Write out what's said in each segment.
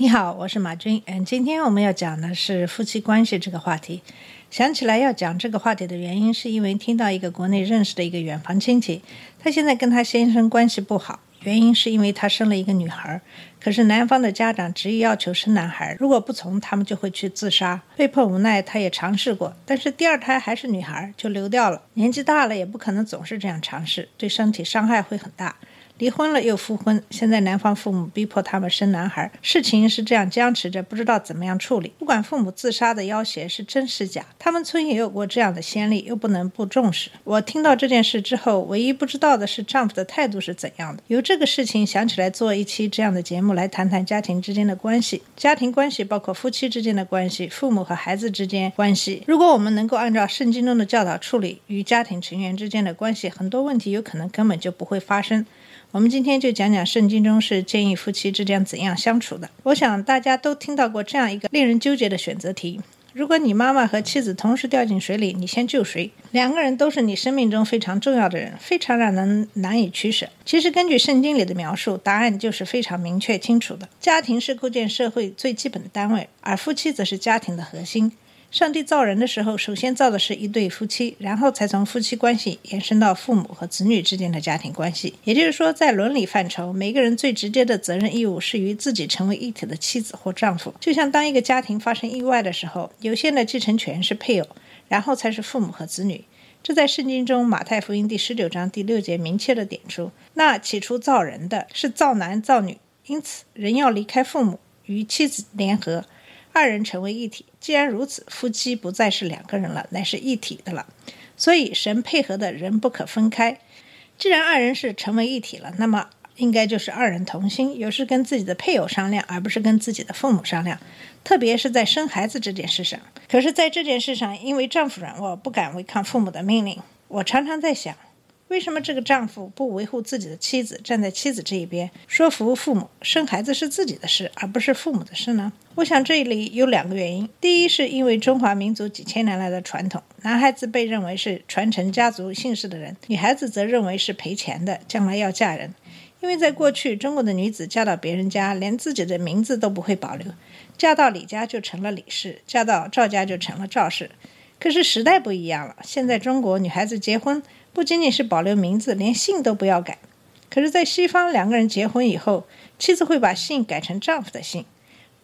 你好，我是马军。嗯，今天我们要讲的是夫妻关系这个话题。想起来要讲这个话题的原因，是因为听到一个国内认识的一个远房亲戚，他现在跟他先生关系不好，原因是因为他生了一个女孩，可是男方的家长执意要求生男孩，如果不从，他们就会去自杀。被迫无奈，他也尝试过，但是第二胎还是女孩，就流掉了。年纪大了，也不可能总是这样尝试，对身体伤害会很大。离婚了又复婚，现在男方父母逼迫他们生男孩，事情是这样僵持着，不知道怎么样处理。不管父母自杀的要挟是真是假，他们村也有过这样的先例，又不能不重视。我听到这件事之后，唯一不知道的是丈夫的态度是怎样的。由这个事情想起来做一期这样的节目，来谈谈家庭之间的关系。家庭关系包括夫妻之间的关系，父母和孩子之间关系。如果我们能够按照圣经中的教导处理与家庭成员之间的关系，很多问题有可能根本就不会发生。我们今天就讲讲圣经中是建议夫妻之间怎样相处的。我想大家都听到过这样一个令人纠结的选择题：如果你妈妈和妻子同时掉进水里，你先救谁？两个人都是你生命中非常重要的人，非常让人难以取舍。其实根据圣经里的描述，答案就是非常明确清楚的。家庭是构建社会最基本的单位，而夫妻则是家庭的核心。上帝造人的时候，首先造的是一对夫妻，然后才从夫妻关系延伸到父母和子女之间的家庭关系。也就是说，在伦理范畴，每个人最直接的责任义务是与自己成为一体的妻子或丈夫。就像当一个家庭发生意外的时候，有限的继承权是配偶，然后才是父母和子女。这在圣经中马太福音第十九章第六节明确的点出。那起初造人的是造男造女，因此人要离开父母，与妻子联合。二人成为一体。既然如此，夫妻不再是两个人了，乃是一体的了。所以神配合的人不可分开。既然二人是成为一体了，那么应该就是二人同心，有事跟自己的配偶商量，而不是跟自己的父母商量。特别是在生孩子这件事上。可是，在这件事上，因为丈夫软弱，不敢违抗父母的命令。我常常在想。为什么这个丈夫不维护自己的妻子，站在妻子这一边，说服父母生孩子是自己的事，而不是父母的事呢？我想这里有两个原因。第一，是因为中华民族几千年来的传统，男孩子被认为是传承家族姓氏的人，女孩子则认为是赔钱的，将来要嫁人。因为在过去，中国的女子嫁到别人家，连自己的名字都不会保留，嫁到李家就成了李氏，嫁到赵家就成了赵氏。可是时代不一样了，现在中国女孩子结婚。不仅仅是保留名字，连姓都不要改。可是，在西方，两个人结婚以后，妻子会把姓改成丈夫的姓，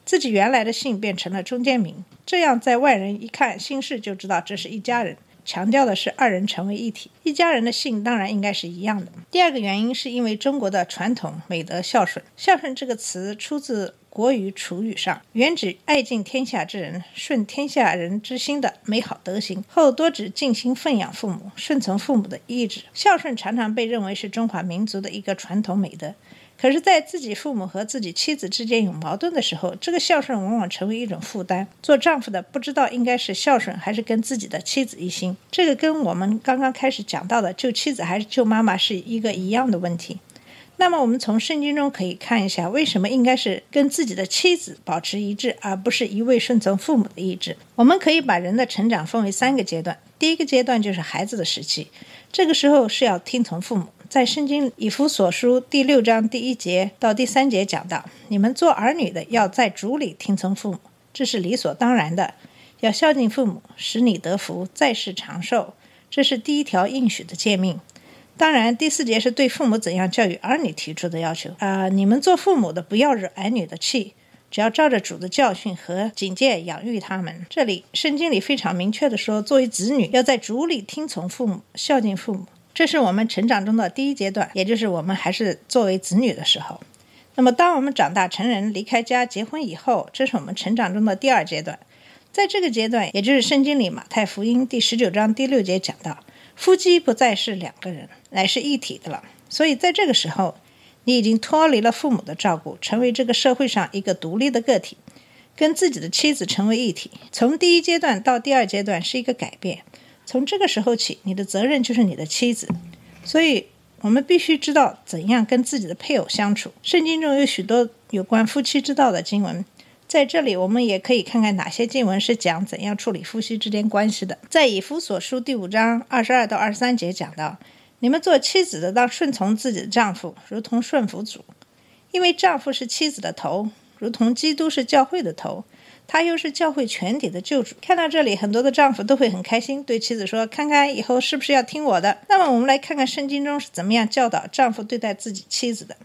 自己原来的姓变成了中间名。这样，在外人一看姓氏就知道这是一家人。强调的是二人成为一体，一家人的姓当然应该是一样的。第二个原因是因为中国的传统美德孝顺。孝顺这个词出自。国语、楚语上原指爱敬天下之人、顺天下人之心的美好德行，后多指尽心奉养父母、顺从父母的意志。孝顺常常被认为是中华民族的一个传统美德，可是，在自己父母和自己妻子之间有矛盾的时候，这个孝顺往往成为一种负担。做丈夫的不知道应该是孝顺还是跟自己的妻子一心，这个跟我们刚刚开始讲到的救妻子还是救妈妈是一个一样的问题。那么，我们从圣经中可以看一下，为什么应该是跟自己的妻子保持一致，而不是一味顺从父母的意志？我们可以把人的成长分为三个阶段。第一个阶段就是孩子的时期，这个时候是要听从父母。在圣经以弗所书第六章第一节到第三节讲到，你们做儿女的要在主里听从父母，这是理所当然的。要孝敬父母，使你得福，在世长寿，这是第一条应许的诫命。当然，第四节是对父母怎样教育儿女提出的要求啊！你们做父母的不要惹儿女的气，只要照着主的教训和警戒养育他们。这里圣经里非常明确的说，作为子女要在主里听从父母，孝敬父母，这是我们成长中的第一阶段，也就是我们还是作为子女的时候。那么，当我们长大成人、离开家、结婚以后，这是我们成长中的第二阶段。在这个阶段，也就是圣经里马太福音第十九章第六节讲到。夫妻不再是两个人，乃是一体的了。所以，在这个时候，你已经脱离了父母的照顾，成为这个社会上一个独立的个体。跟自己的妻子成为一体。从第一阶段到第二阶段是一个改变。从这个时候起，你的责任就是你的妻子。所以，我们必须知道怎样跟自己的配偶相处。圣经中有许多有关夫妻之道的经文，在这里我们也可以看看哪些经文是讲怎样处理夫妻之间关系的。在以弗所书第五章二十二到二十三节讲到：你们做妻子的当顺从自己的丈夫，如同顺服主，因为丈夫是妻子的头。如同基督是教会的头，他又是教会全体的救主。看到这里，很多的丈夫都会很开心，对妻子说：“看看以后是不是要听我的？”那么，我们来看看圣经中是怎么样教导丈夫对待自己妻子的。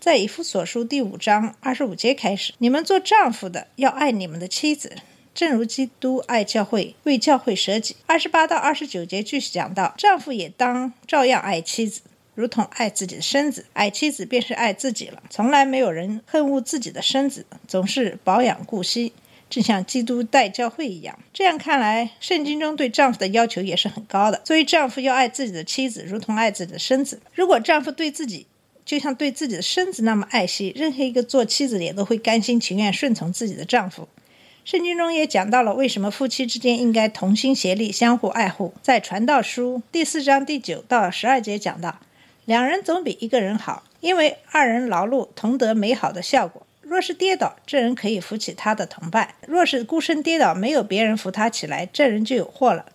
在以弗所书第五章二十五节开始：“你们做丈夫的要爱你们的妻子，正如基督爱教会，为教会舍己。”二十八到二十九节继续讲到：“丈夫也当照样爱妻子。”如同爱自己的身子，爱妻子便是爱自己了。从来没有人恨恶自己的身子，总是保养顾惜，正像基督待教会一样。这样看来，圣经中对丈夫的要求也是很高的。作为丈夫要爱自己的妻子，如同爱自己的身子。如果丈夫对自己就像对自己的身子那么爱惜，任何一个做妻子的也都会甘心情愿顺从自己的丈夫。圣经中也讲到了为什么夫妻之间应该同心协力，相互爱护。在传道书第四章第九到十二节讲到。两人总比一个人好，因为二人劳碌同得美好的效果。若是跌倒，这人可以扶起他的同伴；若是孤身跌倒，没有别人扶他起来，这人就有祸了。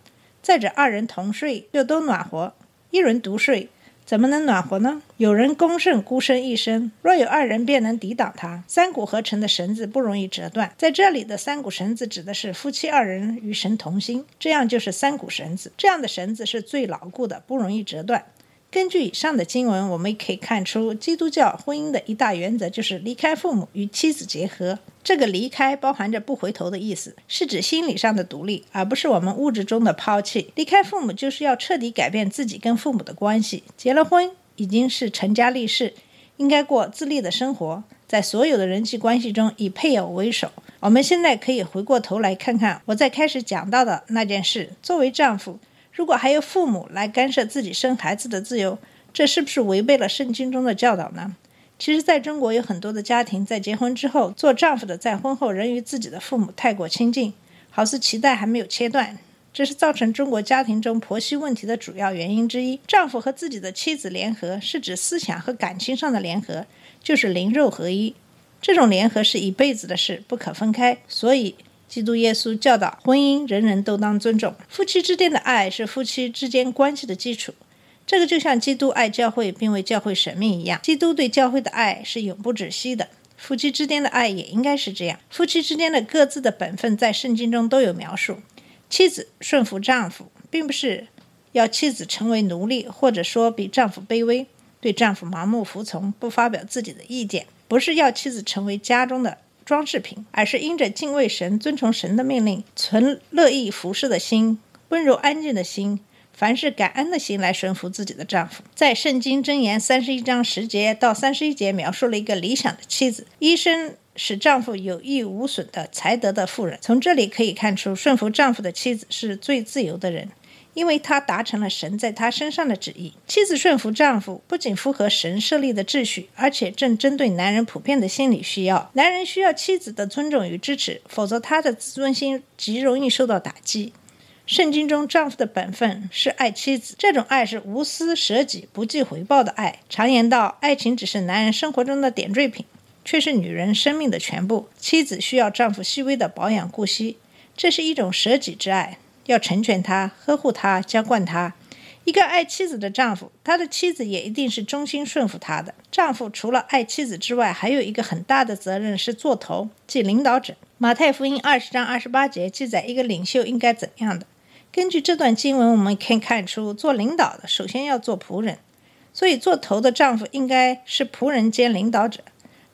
再者，二人同睡就都暖和，一人独睡怎么能暖和呢？有人攻胜孤身一身，若有二人便能抵挡他。三股合成的绳子不容易折断，在这里的三股绳子指的是夫妻二人与神同心，这样就是三股绳子。这样的绳子是最牢固的，不容易折断。根据以上的经文，我们可以看出，基督教婚姻的一大原则就是离开父母与妻子结合。这个离开包含着不回头的意思，是指心理上的独立，而不是我们物质中的抛弃。离开父母就是要彻底改变自己跟父母的关系。结了婚已经是成家立室，应该过自立的生活，在所有的人际关系中以配偶为首。我们现在可以回过头来看看我在开始讲到的那件事：作为丈夫。如果还有父母来干涉自己生孩子的自由，这是不是违背了圣经中的教导呢？其实，在中国有很多的家庭在结婚之后，做丈夫的在婚后仍与自己的父母太过亲近，好似脐带还没有切断，这是造成中国家庭中婆媳问题的主要原因之一。丈夫和自己的妻子联合，是指思想和感情上的联合，就是灵肉合一。这种联合是一辈子的事，不可分开，所以。基督耶稣教导婚姻，人人都当尊重。夫妻之间的爱是夫妻之间关系的基础。这个就像基督爱教会并为教会舍命一样。基督对教会的爱是永不止息的。夫妻之间的爱也应该是这样。夫妻之间的各自的本分在圣经中都有描述。妻子顺服丈夫，并不是要妻子成为奴隶，或者说比丈夫卑微，对丈夫盲目服从，不发表自己的意见。不是要妻子成为家中的。装饰品，而是因着敬畏神、遵从神的命令，存乐意服侍的心、温柔安静的心、凡事感恩的心来顺服自己的丈夫。在圣经箴言三十一章十节到三十一节，描述了一个理想的妻子，医生使丈夫有益无损的才德的妇人。从这里可以看出，顺服丈夫的妻子是最自由的人。因为她达成了神在她身上的旨意，妻子顺服丈夫，不仅符合神设立的秩序，而且正针对男人普遍的心理需要。男人需要妻子的尊重与支持，否则他的自尊心极容易受到打击。圣经中，丈夫的本分是爱妻子，这种爱是无私舍己、不计回报的爱。常言道，爱情只是男人生活中的点缀品，却是女人生命的全部。妻子需要丈夫细微的保养顾惜，这是一种舍己之爱。要成全他，呵护他，浇灌他。一个爱妻子的丈夫，他的妻子也一定是忠心顺服他的。丈夫除了爱妻子之外，还有一个很大的责任是做头，即领导者。马太福音二十章二十八节记载一个领袖应该怎样的。根据这段经文，我们可以看出，做领导的首先要做仆人，所以做头的丈夫应该是仆人兼领导者。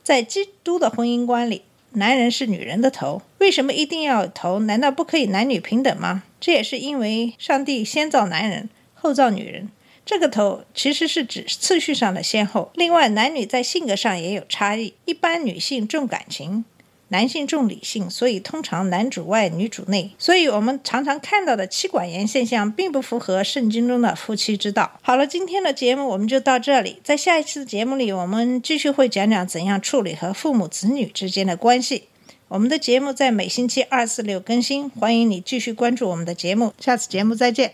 在基督的婚姻观里。男人是女人的头，为什么一定要头？难道不可以男女平等吗？这也是因为上帝先造男人，后造女人。这个头其实是指次序上的先后。另外，男女在性格上也有差异，一般女性重感情。男性重理性，所以通常男主外女主内。所以我们常常看到的妻管严现象，并不符合圣经中的夫妻之道。好了，今天的节目我们就到这里。在下一期的节目里，我们继续会讲讲怎样处理和父母子女之间的关系。我。我们的节目在每星期二、四、六更新，欢迎你继续关注我们的节目。下次节目再见。